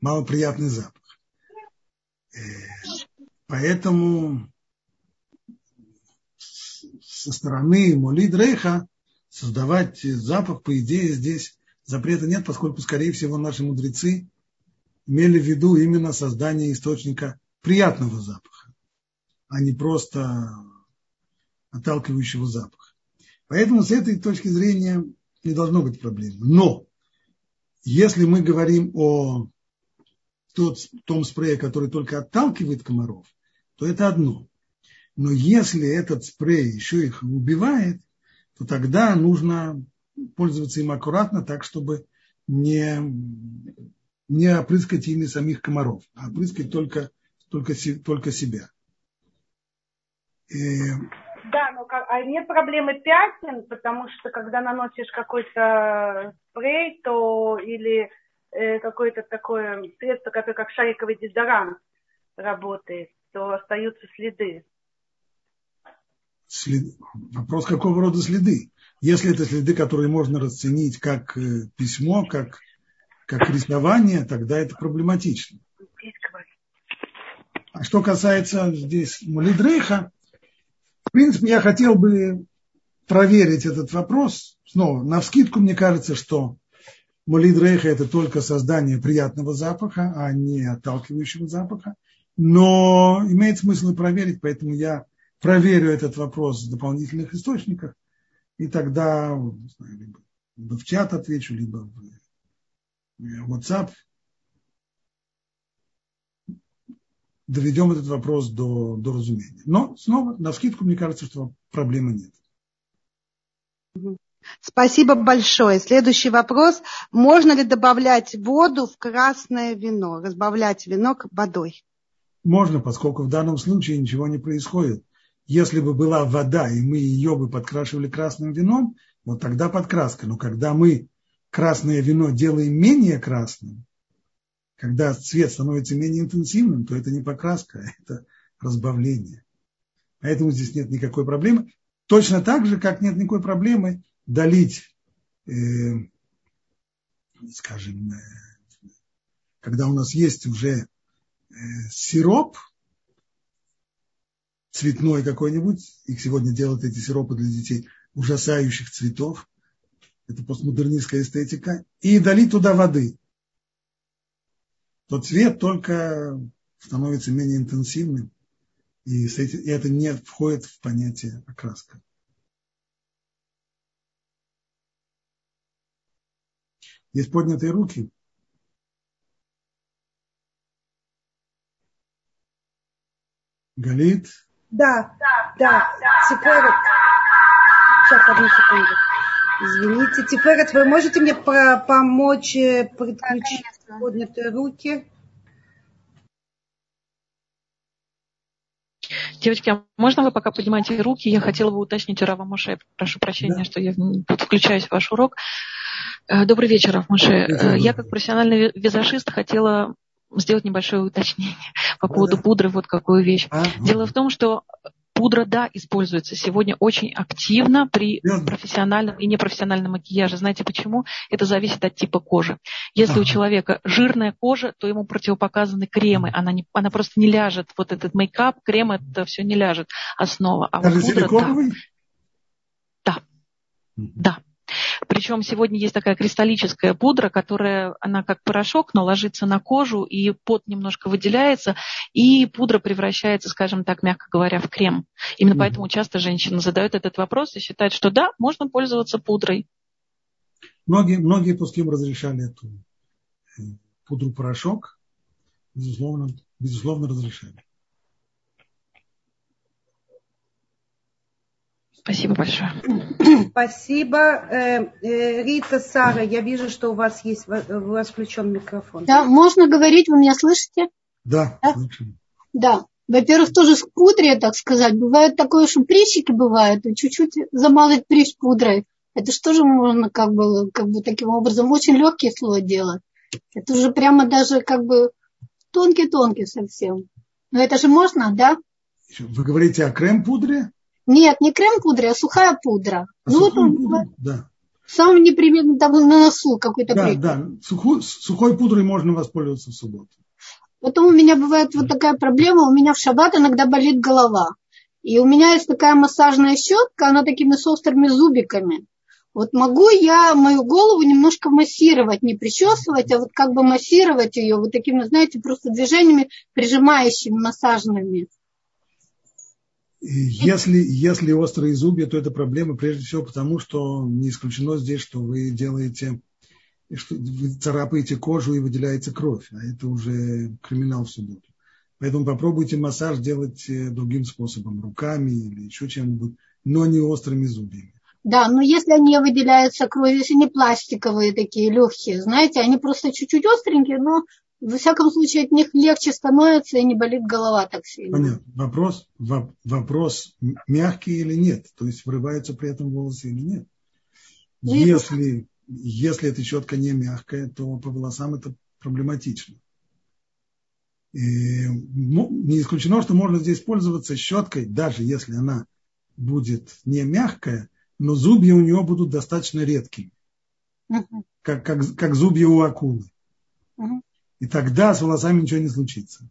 малоприятный запах. Э, поэтому со стороны Молид Рейха создавать запах, по идее, здесь запрета нет, поскольку, скорее всего, наши мудрецы имели в виду именно создание источника приятного запаха, а не просто отталкивающего запаха. Поэтому с этой точки зрения не должно быть проблем. Но если мы говорим о тот, том спрее, который только отталкивает комаров, то это одно. Но если этот спрей еще их убивает, то тогда нужно пользоваться им аккуратно, так, чтобы не, не опрыскать ими самих комаров, а опрыскать только, только, только себя. И... Да, но а нет проблемы пятен, потому что когда наносишь какой-то спрей, то или э, какое-то такое средство, которое как шариковый дезодорант работает, то остаются следы. След... Вопрос, какого рода следы? Если это следы, которые можно расценить как э, письмо, как, как рисование, тогда это проблематично. А что касается здесь Мулидрейха, в принципе, я хотел бы проверить этот вопрос. Снова, на вскидку мне кажется, что Молидрейха – это только создание приятного запаха, а не отталкивающего запаха. Но имеет смысл и проверить, поэтому я проверю этот вопрос в дополнительных источниках, и тогда знаю, либо, либо в чат отвечу, либо в WhatsApp. Доведем этот вопрос до, до разумения. Но снова, на скидку, мне кажется, что проблемы нет. Спасибо большое. Следующий вопрос. Можно ли добавлять воду в красное вино, разбавлять вино водой? Можно, поскольку в данном случае ничего не происходит. Если бы была вода, и мы ее бы подкрашивали красным вином, вот тогда подкраска. Но когда мы красное вино делаем менее красным, когда цвет становится менее интенсивным, то это не покраска, а это разбавление. Поэтому здесь нет никакой проблемы. Точно так же, как нет никакой проблемы долить, э, скажем, э, когда у нас есть уже э, сироп, цветной какой-нибудь, их сегодня делают эти сиропы для детей ужасающих цветов, это постмодернистская эстетика, и долить туда воды, то цвет только становится менее интенсивным, и это не входит в понятие окраска. Есть поднятые руки. Галит. Да, да, Тиферет. Сейчас, одну секунду. Извините, Тиферет, вы можете мне помочь э, подключить да, поднятые руки? Девочки, а можно вы пока поднимаете руки? Я хотела бы уточнить у Рава Моше. Прошу прощения, да. что я включаюсь в ваш урок. Э, добрый вечер, Рафмуше. Э, я как профессиональный визажист хотела сделать небольшое уточнение по поводу пудры. Вот какую вещь. А, Дело в том, что пудра, да, используется сегодня очень активно при профессиональном и непрофессиональном макияже. Знаете почему? Это зависит от типа кожи. Если у человека жирная кожа, то ему противопоказаны кремы. Она, не, она просто не ляжет. Вот этот мейкап, крем, это все не ляжет основа. А Даже вот пудра, да. Да. Причем сегодня есть такая кристаллическая пудра, которая, она как порошок, но ложится на кожу, и пот немножко выделяется, и пудра превращается, скажем так, мягко говоря, в крем. Именно mm-hmm. поэтому часто женщины задают этот вопрос и считают, что да, можно пользоваться пудрой. Многие, многие пуским разрешали эту э, пудру-порошок, безусловно, безусловно разрешали. Спасибо большое. Спасибо. Э, э, Рита, Сара, я вижу, что у вас есть, у вас включен микрофон. Да, можно говорить, вы меня слышите? Да, да? Да. Во-первых, тоже с пудре, так сказать. Бывает такое, что прыщики бывают, и чуть-чуть замазать прыщ пудрой. Это что же можно как бы, как бы таким образом очень легкий слой делать. Это уже прямо даже как бы тонкий-тонкий совсем. Но это же можно, да? Вы говорите о крем-пудре? Нет, не крем-пудре, а сухая пудра. А ну вот он, пудра? да. Сам непременно там на носу какой-то Да, да. Сухой, сухой пудрой можно воспользоваться в субботу. Потом у меня бывает вот такая проблема, у меня в шаббат иногда болит голова. И у меня есть такая массажная щетка, она такими с острыми зубиками. Вот могу я мою голову немножко массировать, не причесывать, а вот как бы массировать ее вот такими, знаете, просто движениями, прижимающими, массажными. Если, если острые зубья, то это проблема прежде всего потому, что не исключено здесь, что вы делаете, что вы царапаете кожу и выделяется кровь, а это уже криминал в субботу. Поэтому попробуйте массаж делать э, другим способом, руками или еще чем-нибудь, но не острыми зубьями. Да, но если они выделяются кровью, если не пластиковые такие легкие, знаете, они просто чуть-чуть остренькие, но во всяком случае от них легче становится и не болит голова так сильно. Понятно. Вопрос, вопрос мягкий или нет, то есть врываются при этом волосы или нет. Ну, если, если эта щетка не мягкая, то по волосам это проблематично. И не исключено, что можно здесь пользоваться щеткой, даже если она будет не мягкая, но зубья у него будут достаточно редкими, как, как, как зубья у акулы. Uh-huh. И тогда с волосами ничего не случится.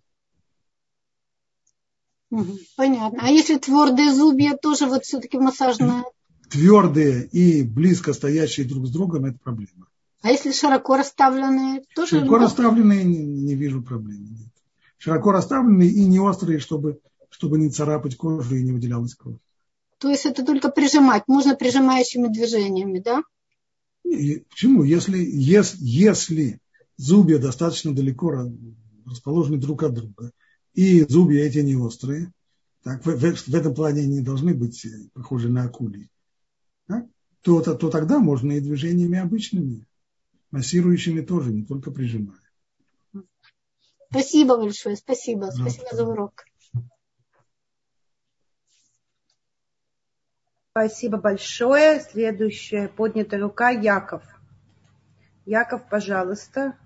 Понятно. А если твердые зубья тоже вот все-таки массажная? Твердые и близко стоящие друг с другом это проблема. А если широко расставленные? Тоже широко расставленные не, не вижу проблем. Нет. Широко расставленные и не острые, чтобы, чтобы не царапать кожу и не выделялась кровь. То есть это только прижимать, можно прижимающими движениями, да? Почему? Если, если, если зубья достаточно далеко расположены друг от друга, и зубья эти не острые, так, в, в, в этом плане они не должны быть похожи на акули, да? то, то, то тогда можно и движениями обычными, массирующими тоже, не только прижимая. Спасибо большое, спасибо, спасибо за урок. Спасибо большое. Следующая поднятая рука Яков. Яков, пожалуйста.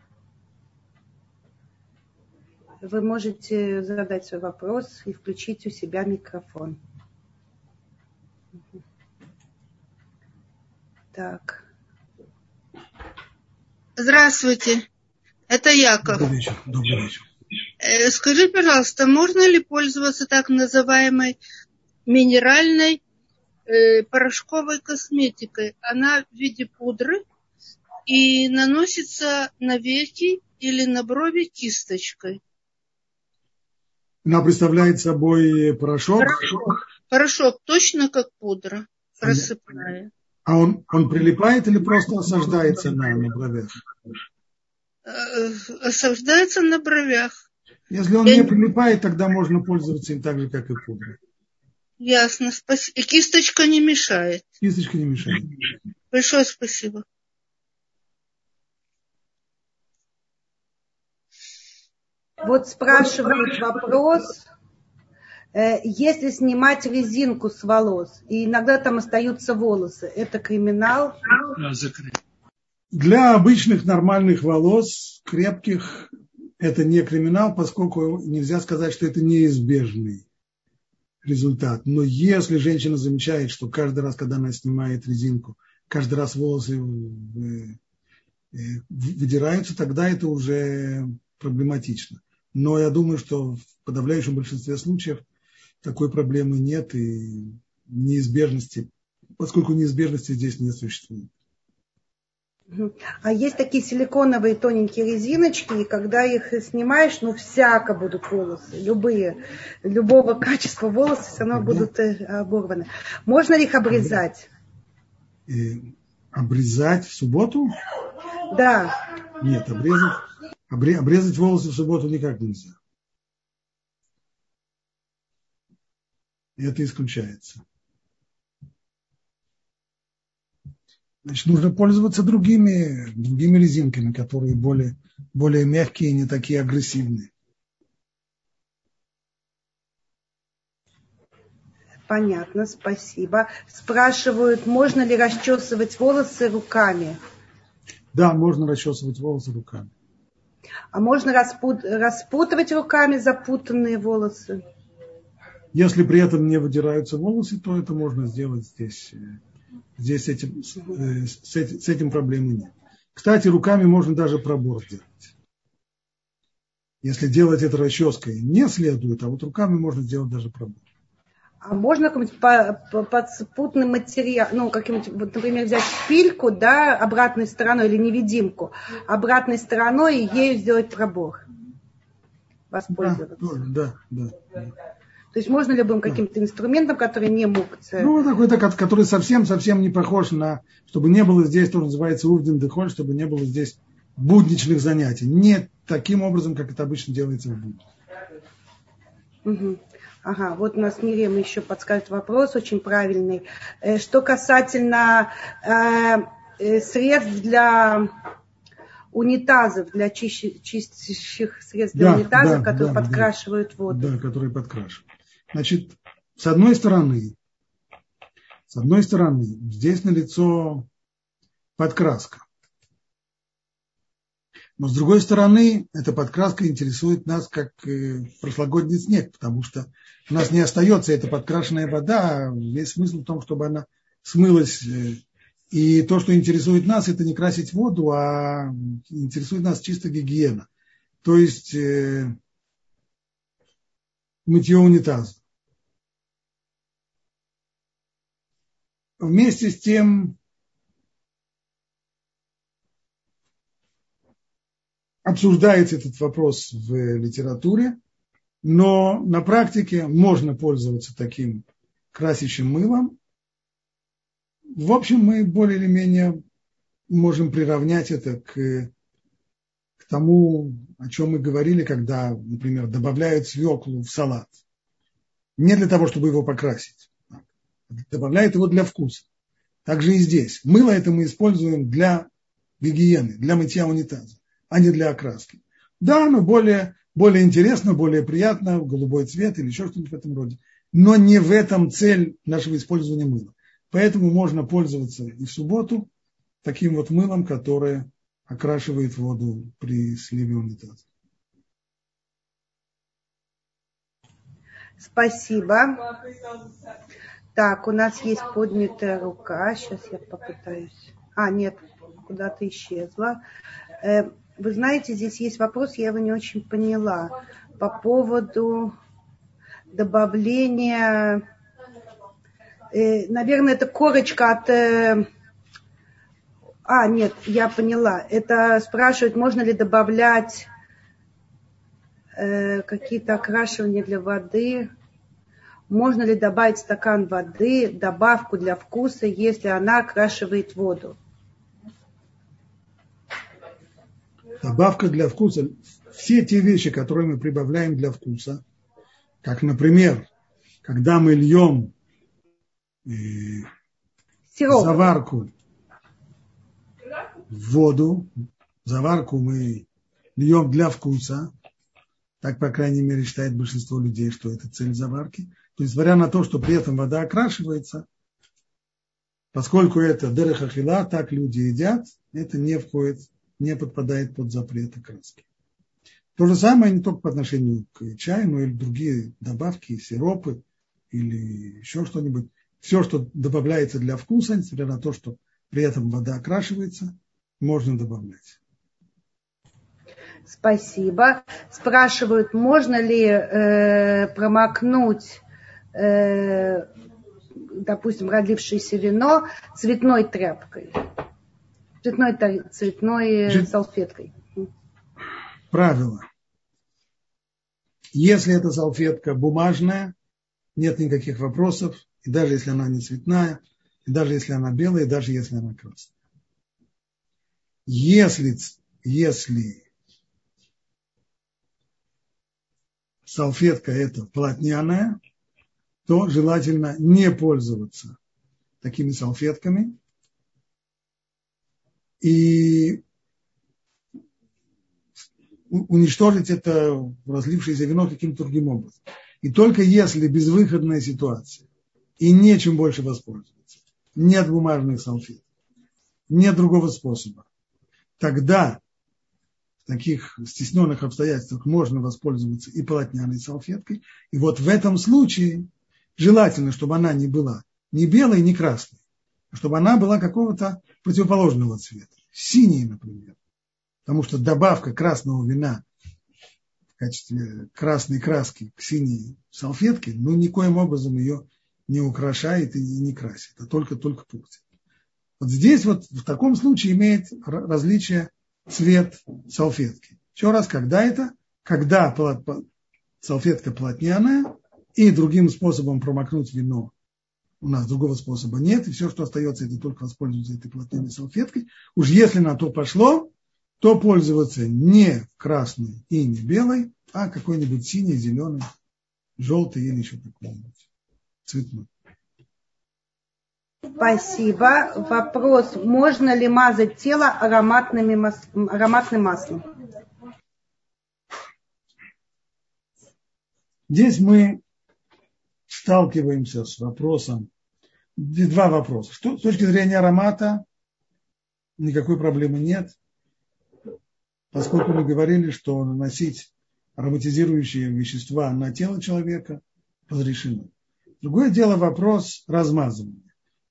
Вы можете задать свой вопрос и включить у себя микрофон. Так. Здравствуйте. Это Яков. Добрый вечер. Добрый вечер. Э, скажи, пожалуйста, можно ли пользоваться так называемой минеральной Э, порошковой косметикой. Она в виде пудры и наносится на веки или на брови кисточкой. Она представляет собой порошок? Порошок, порошок точно как пудра, рассыпная. А он, он прилипает или просто осаждается на, на бровях? Э, осаждается на бровях. Если он Я... не прилипает, тогда можно пользоваться им так же, как и пудрой. Ясно, спасибо. И кисточка не мешает. Кисточка не мешает. Большое спасибо. Вот спрашивают вопрос, э, если снимать резинку с волос, и иногда там остаются волосы, это криминал? Для обычных нормальных волос, крепких, это не криминал, поскольку нельзя сказать, что это неизбежный результат. Но если женщина замечает, что каждый раз, когда она снимает резинку, каждый раз волосы э, выдираются, тогда это уже проблематично. Но я думаю, что в подавляющем большинстве случаев такой проблемы нет и неизбежности, поскольку неизбежности здесь не существует. А есть такие силиконовые тоненькие резиночки, и когда их снимаешь, ну всяко будут волосы, любые, любого качества волосы все равно будут э, оборваны. Можно ли их обрезать? И обрезать в субботу? Да. Нет, обрезать, обрезать волосы в субботу никак нельзя. Это исключается. Значит, нужно пользоваться другими, другими резинками, которые более, более мягкие и не такие агрессивные. Понятно, спасибо. Спрашивают, можно ли расчесывать волосы руками? Да, можно расчесывать волосы руками. А можно распут... распутывать руками запутанные волосы? Если при этом не выдираются волосы, то это можно сделать здесь. Здесь этим, э, с, этим, с этим проблемы нет. Кстати, руками можно даже пробор сделать. Если делать это расческой не следует, а вот руками можно сделать даже пробор. А можно какой-нибудь подспутный материал, ну, каким-нибудь, вот, например, взять шпильку, да, обратной стороной или невидимку, обратной стороной и ею сделать пробор. Воспользоваться. Да, да, да. То есть можно любым каким-то инструментом, который не мукция. Ну, такой, так, который совсем-совсем не похож на, чтобы не было здесь, то называется увден дехоль, чтобы не было здесь будничных занятий. Не таким образом, как это обычно делается в будни. Угу. Ага, вот у нас Мирем еще подскажет вопрос, очень правильный. Э, что касательно э, э, средств для унитазов, для чистящих средств для да, унитазов, да, которые да, подкрашивают да, воду. Да, которые подкрашивают. Значит, с одной стороны, с одной стороны, здесь налицо подкраска. Но с другой стороны, эта подкраска интересует нас как э, прошлогодний снег, потому что у нас не остается эта подкрашенная вода, весь смысл в том, чтобы она смылась. Э, и то, что интересует нас, это не красить воду, а интересует нас чисто гигиена. То есть э, мытье унитаза. Вместе с тем обсуждается этот вопрос в литературе, но на практике можно пользоваться таким красящим мылом. В общем, мы более или менее можем приравнять это к, к тому, о чем мы говорили, когда, например, добавляют свеклу в салат. Не для того, чтобы его покрасить. Добавляют его для вкуса. Также и здесь. Мыло это мы используем для гигиены, для мытья унитаза а не для окраски. Да, оно более, более интересно, более приятно, голубой цвет или еще что-нибудь в этом роде. Но не в этом цель нашего использования мыла. Поэтому можно пользоваться и в субботу таким вот мылом, которое окрашивает воду при сливе унитаза. Спасибо. Так, у нас есть поднятая рука. Сейчас я попытаюсь. А, нет, куда-то исчезла. Вы знаете, здесь есть вопрос, я его не очень поняла, по поводу добавления, э, наверное, это корочка от... Э, а, нет, я поняла. Это спрашивают, можно ли добавлять э, какие-то окрашивания для воды. Можно ли добавить стакан воды, добавку для вкуса, если она окрашивает воду? Добавка для вкуса. Все те вещи, которые мы прибавляем для вкуса, как, например, когда мы льем э, заварку в воду, заварку мы льем для вкуса, так, по крайней мере, считает большинство людей, что это цель заварки. То есть, несмотря на то, что при этом вода окрашивается, поскольку это дерехахила, так люди едят, это не входит не подпадает под запрет окраски. То же самое не только по отношению к чаю, но и другие добавки, сиропы или еще что-нибудь. Все, что добавляется для вкуса, несмотря на то, что при этом вода окрашивается, можно добавлять. Спасибо. Спрашивают, можно ли э, промокнуть, э, допустим, родившееся вино цветной тряпкой цветной, цветной Жи... салфеткой. Правило. Если эта салфетка бумажная, нет никаких вопросов, и даже если она не цветная, и даже если она белая, и даже если она красная. Если, если салфетка это полотняная, то желательно не пользоваться такими салфетками, и уничтожить это разлившееся вино каким-то другим образом. И только если безвыходная ситуация, и нечем больше воспользоваться, нет бумажных салфеток, нет другого способа, тогда в таких стесненных обстоятельствах можно воспользоваться и полотняной салфеткой. И вот в этом случае желательно, чтобы она не была ни белой, ни красной, чтобы она была какого-то противоположного цвета, синей, например. Потому что добавка красного вина в качестве красной краски к синей салфетке, ну, никоим образом ее не украшает и не красит, а только, только портит. Вот здесь вот в таком случае имеет различие цвет салфетки. Еще раз, когда это? Когда салфетка плотняная, и другим способом промокнуть вино у нас другого способа нет, и все, что остается, это только воспользоваться этой плотняной салфеткой. Уж если на то пошло, то пользоваться не красной и не белой, а какой-нибудь синий, зеленый, желтый или еще какой-нибудь цветной. Спасибо. Вопрос, можно ли мазать тело ароматными мас... ароматным маслом? Здесь мы сталкиваемся с вопросом, два вопроса. С точки зрения аромата никакой проблемы нет, поскольку мы говорили, что наносить ароматизирующие вещества на тело человека разрешено. Другое дело вопрос размазывания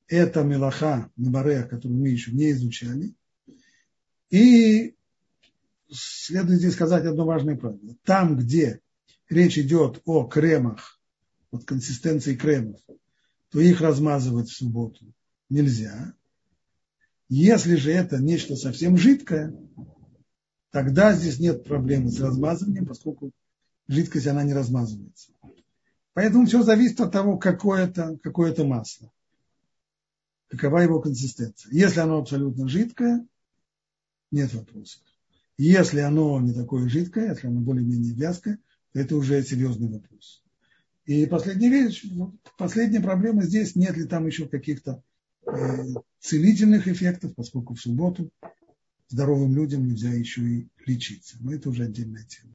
это Мелаха Набарех, которую мы еще не изучали. И следует здесь сказать одно важное правило. Там, где речь идет о кремах, вот консистенции кремов, то их размазывать в субботу нельзя. Если же это нечто совсем жидкое, тогда здесь нет проблемы с размазыванием, поскольку жидкость она не размазывается. Поэтому все зависит от того, какое это, какое это масло какова его консистенция. Если оно абсолютно жидкое, нет вопросов. Если оно не такое жидкое, если оно более-менее вязкое, то это уже серьезный вопрос. И последняя вещь, ну, последняя проблема здесь, нет ли там еще каких-то э, целительных эффектов, поскольку в субботу здоровым людям нельзя еще и лечиться. Но это уже отдельная тема.